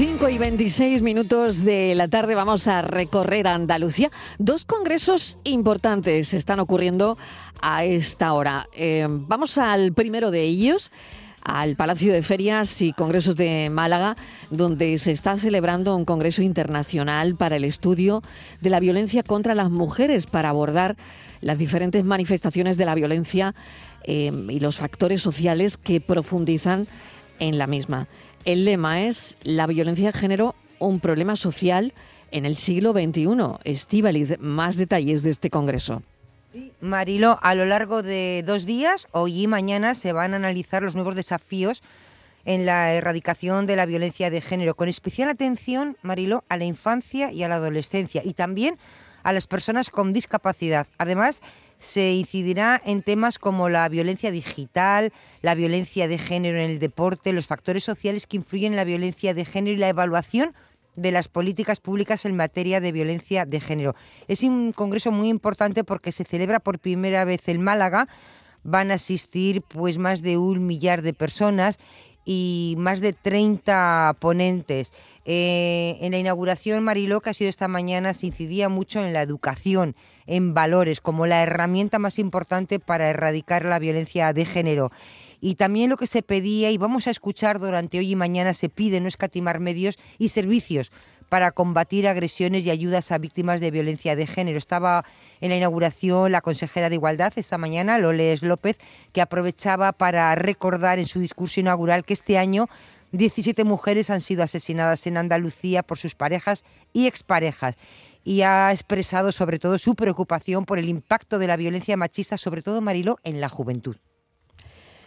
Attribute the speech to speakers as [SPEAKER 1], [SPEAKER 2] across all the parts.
[SPEAKER 1] 5 y 26 minutos de la tarde vamos a recorrer Andalucía. Dos congresos importantes están ocurriendo a esta hora. Eh, vamos al primero de ellos al Palacio de Ferias y Congresos de Málaga, donde se está celebrando un Congreso Internacional para el estudio de la violencia contra las mujeres, para abordar las diferentes manifestaciones de la violencia eh, y los factores sociales que profundizan en la misma. El lema es La violencia de género, un problema social en el siglo XXI. Estíbaliz, más detalles de este Congreso.
[SPEAKER 2] Marilo, a lo largo de dos días, hoy y mañana, se van a analizar los nuevos desafíos en la erradicación de la violencia de género, con especial atención, Marilo, a la infancia y a la adolescencia y también a las personas con discapacidad. Además, se incidirá en temas como la violencia digital, la violencia de género en el deporte, los factores sociales que influyen en la violencia de género y la evaluación de las políticas públicas en materia de violencia de género. Es un congreso muy importante porque se celebra por primera vez en Málaga. Van a asistir pues más de un millar de personas y más de 30 ponentes. Eh, en la inauguración, Mariló, que ha sido esta mañana, se incidía mucho en la educación, en valores, como la herramienta más importante para erradicar la violencia de género. Y también lo que se pedía, y vamos a escuchar durante hoy y mañana, se pide no escatimar medios y servicios para combatir agresiones y ayudas a víctimas de violencia de género. Estaba en la inauguración la consejera de Igualdad esta mañana, Loles López, que aprovechaba para recordar en su discurso inaugural que este año 17 mujeres han sido asesinadas en Andalucía por sus parejas y exparejas y ha expresado sobre todo su preocupación por el impacto de la violencia machista, sobre todo Mariló, en la juventud.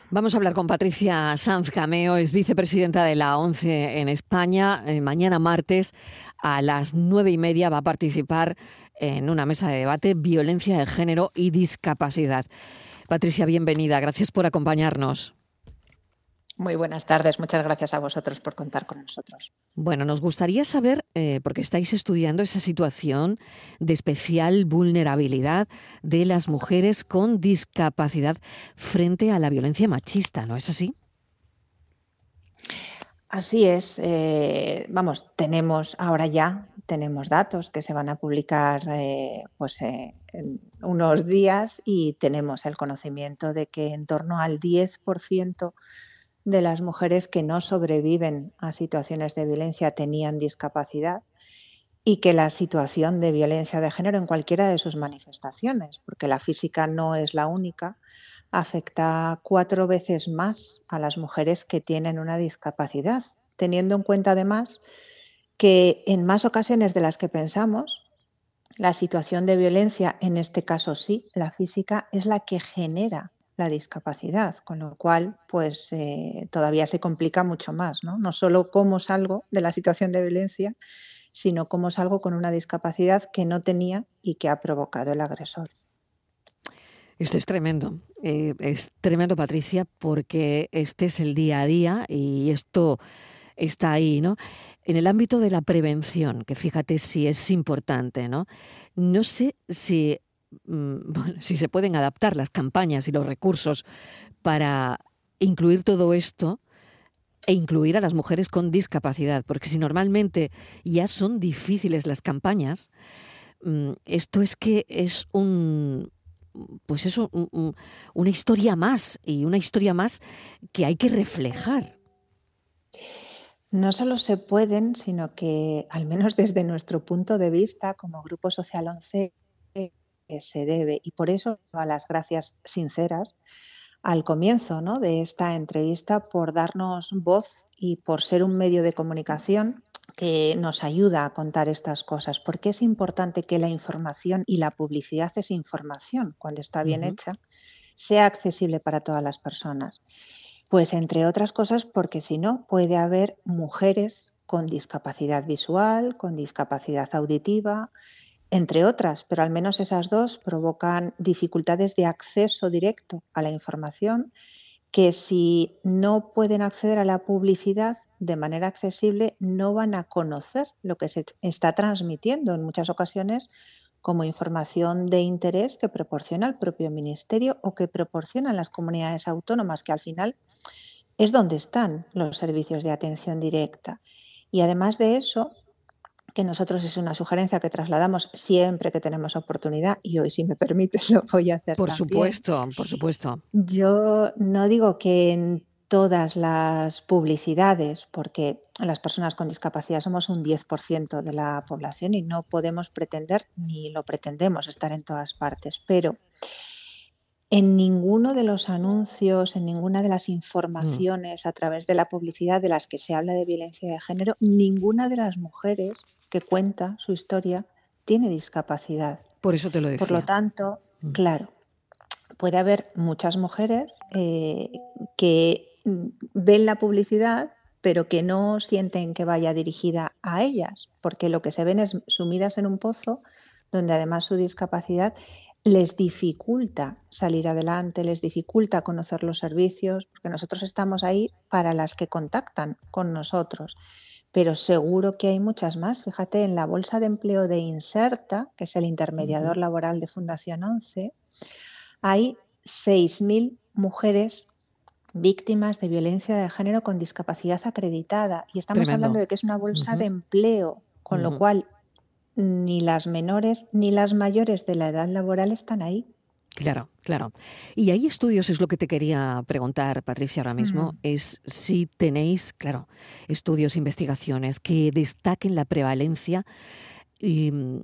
[SPEAKER 1] Vamos a hablar con Patricia Sanz Cameo, es vicepresidenta de la ONCE en España. Eh, mañana martes a las nueve y media va a participar en una mesa de debate violencia de género y discapacidad. Patricia, bienvenida. Gracias por acompañarnos.
[SPEAKER 3] Muy buenas tardes, muchas gracias a vosotros por contar con nosotros.
[SPEAKER 1] Bueno, nos gustaría saber, eh, porque estáis estudiando esa situación de especial vulnerabilidad de las mujeres con discapacidad frente a la violencia machista, ¿no es así?
[SPEAKER 3] Así es. Eh, vamos, tenemos ahora ya, tenemos datos que se van a publicar eh, pues, en unos días y tenemos el conocimiento de que en torno al 10% de las mujeres que no sobreviven a situaciones de violencia tenían discapacidad y que la situación de violencia de género en cualquiera de sus manifestaciones, porque la física no es la única, afecta cuatro veces más a las mujeres que tienen una discapacidad, teniendo en cuenta además que en más ocasiones de las que pensamos, la situación de violencia, en este caso sí, la física, es la que genera la discapacidad, con lo cual pues eh, todavía se complica mucho más, ¿no? No solo cómo salgo de la situación de violencia, sino cómo salgo con una discapacidad que no tenía y que ha provocado el agresor.
[SPEAKER 1] Esto es tremendo, eh, es tremendo Patricia, porque este es el día a día y esto está ahí, ¿no? En el ámbito de la prevención, que fíjate si es importante, ¿no? No sé si Mm, si se pueden adaptar las campañas y los recursos para incluir todo esto e incluir a las mujeres con discapacidad, porque si normalmente ya son difíciles las campañas, mm, esto es que es un pues es una historia más y una historia más que hay que reflejar.
[SPEAKER 3] No solo se pueden, sino que, al menos desde nuestro punto de vista, como Grupo Social 11, se debe. Y por eso a las gracias sinceras al comienzo ¿no? de esta entrevista por darnos voz y por ser un medio de comunicación que nos ayuda a contar estas cosas, porque es importante que la información y la publicidad es información, cuando está bien hecha, sea accesible para todas las personas. Pues entre otras cosas, porque si no, puede haber mujeres con discapacidad visual, con discapacidad auditiva, entre otras, pero al menos esas dos provocan dificultades de acceso directo a la información que si no pueden acceder a la publicidad de manera accesible no van a conocer lo que se está transmitiendo en muchas ocasiones como información de interés que proporciona el propio ministerio o que proporcionan las comunidades autónomas, que al final es donde están los servicios de atención directa. Y además de eso, que nosotros es una sugerencia que trasladamos siempre que tenemos oportunidad, y hoy, si me permites, lo voy a hacer.
[SPEAKER 1] Por supuesto, por supuesto.
[SPEAKER 3] Yo no digo que en todas las publicidades, porque las personas con discapacidad somos un 10% de la población y no podemos pretender, ni lo pretendemos, estar en todas partes, pero en ninguno de los anuncios, en ninguna de las informaciones a través de la publicidad de las que se habla de violencia de género, ninguna de las mujeres que cuenta su historia tiene discapacidad.
[SPEAKER 1] Por eso te lo decía.
[SPEAKER 3] Por lo tanto, mm. claro, puede haber muchas mujeres eh, que ven la publicidad pero que no sienten que vaya dirigida a ellas, porque lo que se ven es sumidas en un pozo donde además su discapacidad les dificulta salir adelante, les dificulta conocer los servicios, porque nosotros estamos ahí para las que contactan con nosotros. Pero seguro que hay muchas más. Fíjate, en la bolsa de empleo de Inserta, que es el intermediador laboral de Fundación 11, hay 6.000 mujeres víctimas de violencia de género con discapacidad acreditada. Y estamos hablando de que es una bolsa de empleo, con lo cual ni las menores ni las mayores de la edad laboral están ahí.
[SPEAKER 1] Claro, claro. Y hay estudios, es lo que te quería preguntar, Patricia, ahora mismo, es si tenéis, claro, estudios, investigaciones que destaquen la prevalencia mm,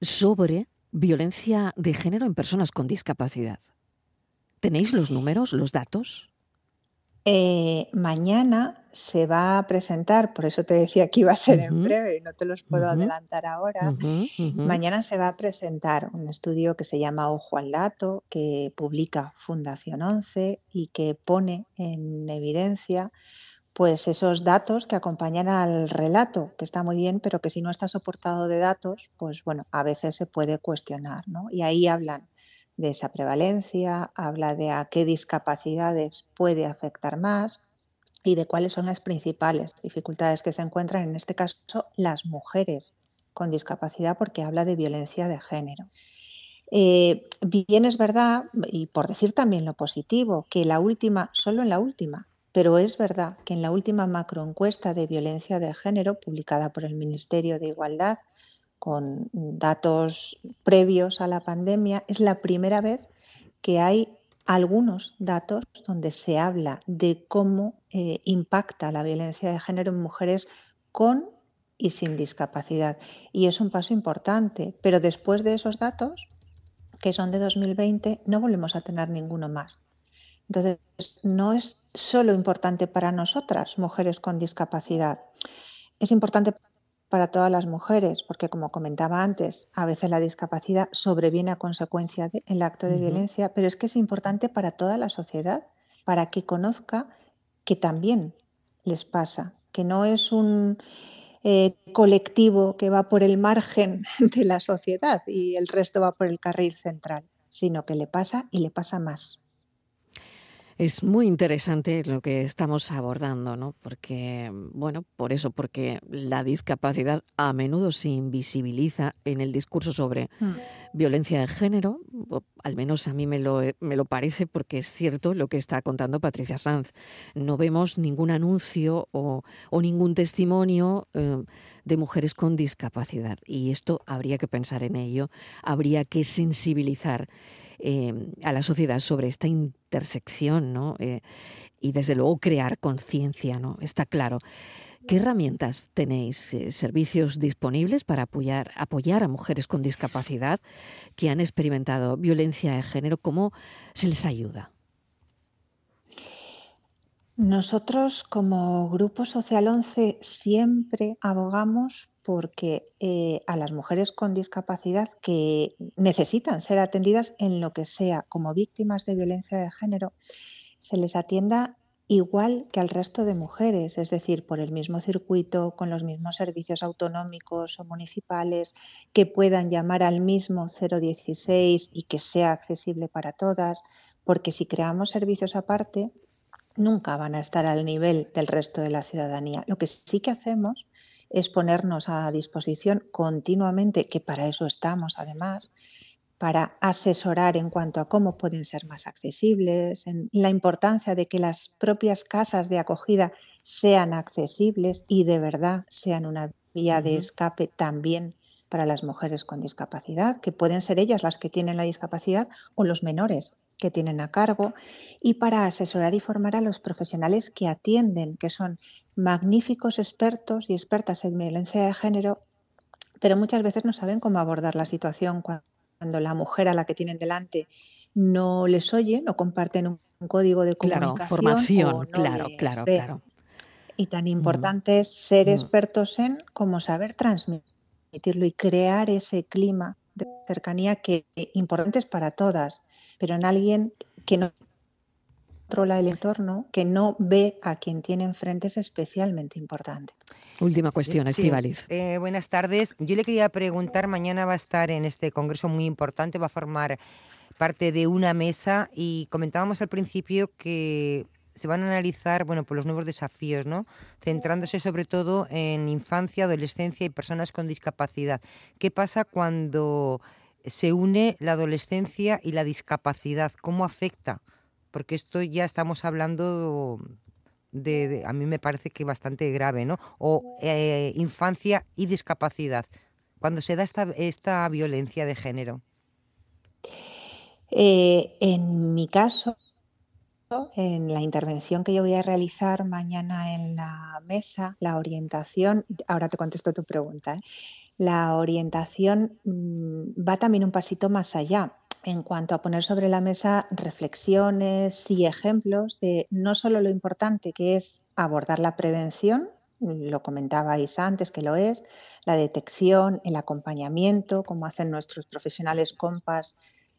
[SPEAKER 1] sobre violencia de género en personas con discapacidad. ¿Tenéis los números, los datos?
[SPEAKER 3] Eh, mañana se va a presentar, por eso te decía que iba a ser en breve y no te los puedo adelantar ahora. Mañana se va a presentar un estudio que se llama Ojo al Dato, que publica Fundación 11 y que pone en evidencia pues esos datos que acompañan al relato, que está muy bien, pero que si no está soportado de datos, pues bueno, a veces se puede cuestionar, ¿no? Y ahí hablan de esa prevalencia, habla de a qué discapacidades puede afectar más y de cuáles son las principales dificultades que se encuentran, en este caso, las mujeres con discapacidad, porque habla de violencia de género. Eh, bien es verdad, y por decir también lo positivo, que la última, solo en la última, pero es verdad que en la última macroencuesta de violencia de género publicada por el Ministerio de Igualdad con datos previos a la pandemia, es la primera vez que hay algunos datos donde se habla de cómo eh, impacta la violencia de género en mujeres con y sin discapacidad. Y es un paso importante, pero después de esos datos, que son de 2020, no volvemos a tener ninguno más. Entonces, no es solo importante para nosotras, mujeres con discapacidad, es importante para todas las mujeres, porque como comentaba antes, a veces la discapacidad sobreviene a consecuencia del acto de violencia, pero es que es importante para toda la sociedad, para que conozca que también les pasa, que no es un eh, colectivo que va por el margen de la sociedad y el resto va por el carril central, sino que le pasa y le pasa más.
[SPEAKER 1] Es muy interesante lo que estamos abordando, ¿no? Porque, bueno, por eso, porque la discapacidad a menudo se invisibiliza en el discurso sobre mm. violencia de género, al menos a mí me lo, me lo parece porque es cierto lo que está contando Patricia Sanz. No vemos ningún anuncio o, ningún testimonio eh, de mujeres con discapacidad y esto habría que pensar en ello, habría que sensibilizar. Em, a la sociedad sobre esta intersección, ¿no? Eh, y desde luego crear conciencia, ¿no? Está claro. ¿Qué herramientas tenéis, eh, servicios disponibles para apoyar, apoyar a mujeres con discapacidad que han experimentado violencia de género? ¿Cómo se les ayuda?
[SPEAKER 3] Nosotros como Grupo Social 11 siempre abogamos porque eh, a las mujeres con discapacidad que necesitan ser atendidas en lo que sea como víctimas de violencia de género, se les atienda igual que al resto de mujeres, es decir, por el mismo circuito, con los mismos servicios autonómicos o municipales, que puedan llamar al mismo 016 y que sea accesible para todas, porque si creamos servicios aparte, nunca van a estar al nivel del resto de la ciudadanía. Lo que sí que hacemos es ponernos a disposición continuamente, que para eso estamos además, para asesorar en cuanto a cómo pueden ser más accesibles, en la importancia de que las propias casas de acogida sean accesibles y de verdad sean una vía de escape también para las mujeres con discapacidad, que pueden ser ellas las que tienen la discapacidad o los menores que tienen a cargo, y para asesorar y formar a los profesionales que atienden, que son magníficos expertos y expertas en violencia de género, pero muchas veces no saben cómo abordar la situación cuando la mujer a la que tienen delante no les oye, no comparten un, código de comunicación.
[SPEAKER 1] Claro, formación, claro, claro, claro.
[SPEAKER 3] Y tan importante es ser expertos en cómo saber transmitirlo y crear ese clima de cercanía que importante es para todas, pero en alguien que no controla el entorno, que no ve a quien tiene enfrente es especialmente importante.
[SPEAKER 1] Última cuestión, Estivaliz.
[SPEAKER 2] Eh, buenas tardes. Yo le quería preguntar, mañana va a estar en este congreso muy importante, va a formar parte de una mesa y comentábamos al principio que se van a analizar bueno, pues los nuevos desafíos, ¿no? centrándose sobre todo en infancia, adolescencia y personas con discapacidad. ¿Qué pasa cuando se une la adolescencia y la discapacidad? ¿Cómo afecta? Porque esto ya estamos hablando de, a mí me parece que bastante grave, ¿no? O eh, infancia y discapacidad. Cuando se da esta, esta violencia de género.
[SPEAKER 3] Eh, en mi caso, en la intervención que yo voy a realizar mañana en la mesa, la orientación, ahora te contesto tu pregunta, ¿eh? la orientación mm, va también un pasito más allá en cuanto a poner sobre la mesa reflexiones y ejemplos de no solo lo importante que es abordar la prevención, lo comentabais antes que lo es, la detección, el acompañamiento, como hacen nuestros profesionales compas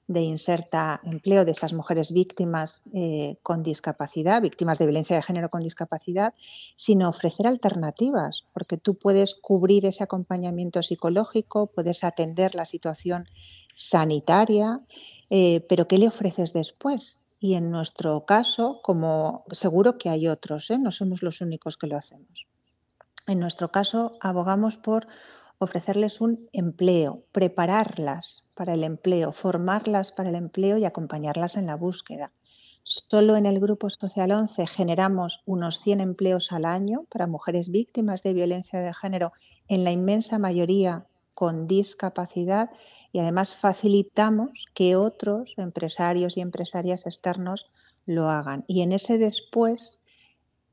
[SPEAKER 3] de inserta empleo de esas mujeres víctimas eh, con discapacidad, víctimas de violencia de género con discapacidad, sino ofrecer alternativas, porque tú puedes cubrir ese acompañamiento psicológico, puedes atender la situación sanitaria, eh, pero ¿qué le ofreces después? Y en nuestro caso, como seguro que hay otros, ¿eh? no somos los únicos que lo hacemos. En nuestro caso, abogamos por ofrecerles un empleo, prepararlas para el empleo, formarlas para el empleo y acompañarlas en la búsqueda. Solo en el Grupo Social 11 generamos unos 100 empleos al año para mujeres víctimas de violencia de género, en la inmensa mayoría con discapacidad y además facilitamos que otros empresarios y empresarias externos lo hagan. Y en ese después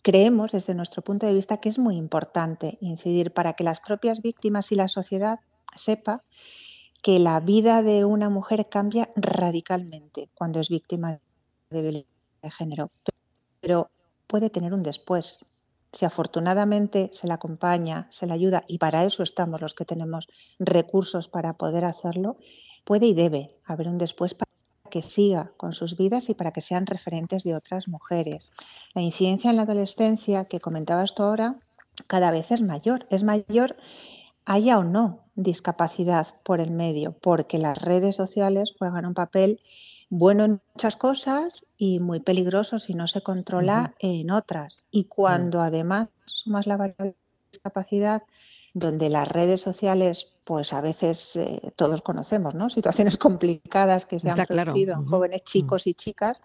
[SPEAKER 3] creemos desde nuestro punto de vista que es muy importante incidir para que las propias víctimas y la sociedad sepa que la vida de una mujer cambia radicalmente cuando es víctima de violencia de género, pero puede tener un después. Si afortunadamente se la acompaña, se la ayuda, y para eso estamos los que tenemos recursos para poder hacerlo, puede y debe haber un después para que siga con sus vidas y para que sean referentes de otras mujeres. La incidencia en la adolescencia que comentabas tú ahora cada vez es mayor. Es mayor haya o no discapacidad por el medio, porque las redes sociales juegan un papel bueno en muchas cosas y muy peligroso si no se controla en otras. Y cuando además sumas la variable de discapacidad, donde las redes sociales, pues a veces eh, todos conocemos, ¿no? Situaciones complicadas que se han producido en jóvenes chicos y chicas,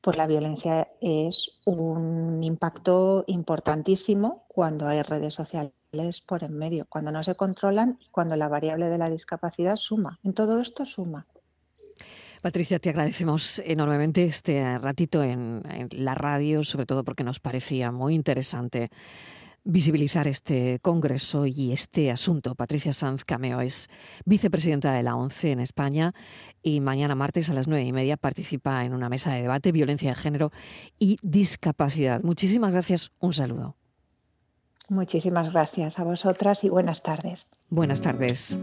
[SPEAKER 3] pues la violencia es un impacto importantísimo cuando hay redes sociales por en medio, cuando no se controlan y cuando la variable de la discapacidad suma. En todo esto suma.
[SPEAKER 1] Patricia, te agradecemos enormemente este ratito en la radio, sobre todo porque nos parecía muy interesante visibilizar este congreso y este asunto. Patricia Sanz Cameo es vicepresidenta de la ONCE en España y mañana martes a las nueve y media participa en una mesa de debate, violencia de género y discapacidad. Muchísimas gracias. Un saludo.
[SPEAKER 3] Muchísimas gracias a vosotras y buenas tardes.
[SPEAKER 1] Buenas tardes.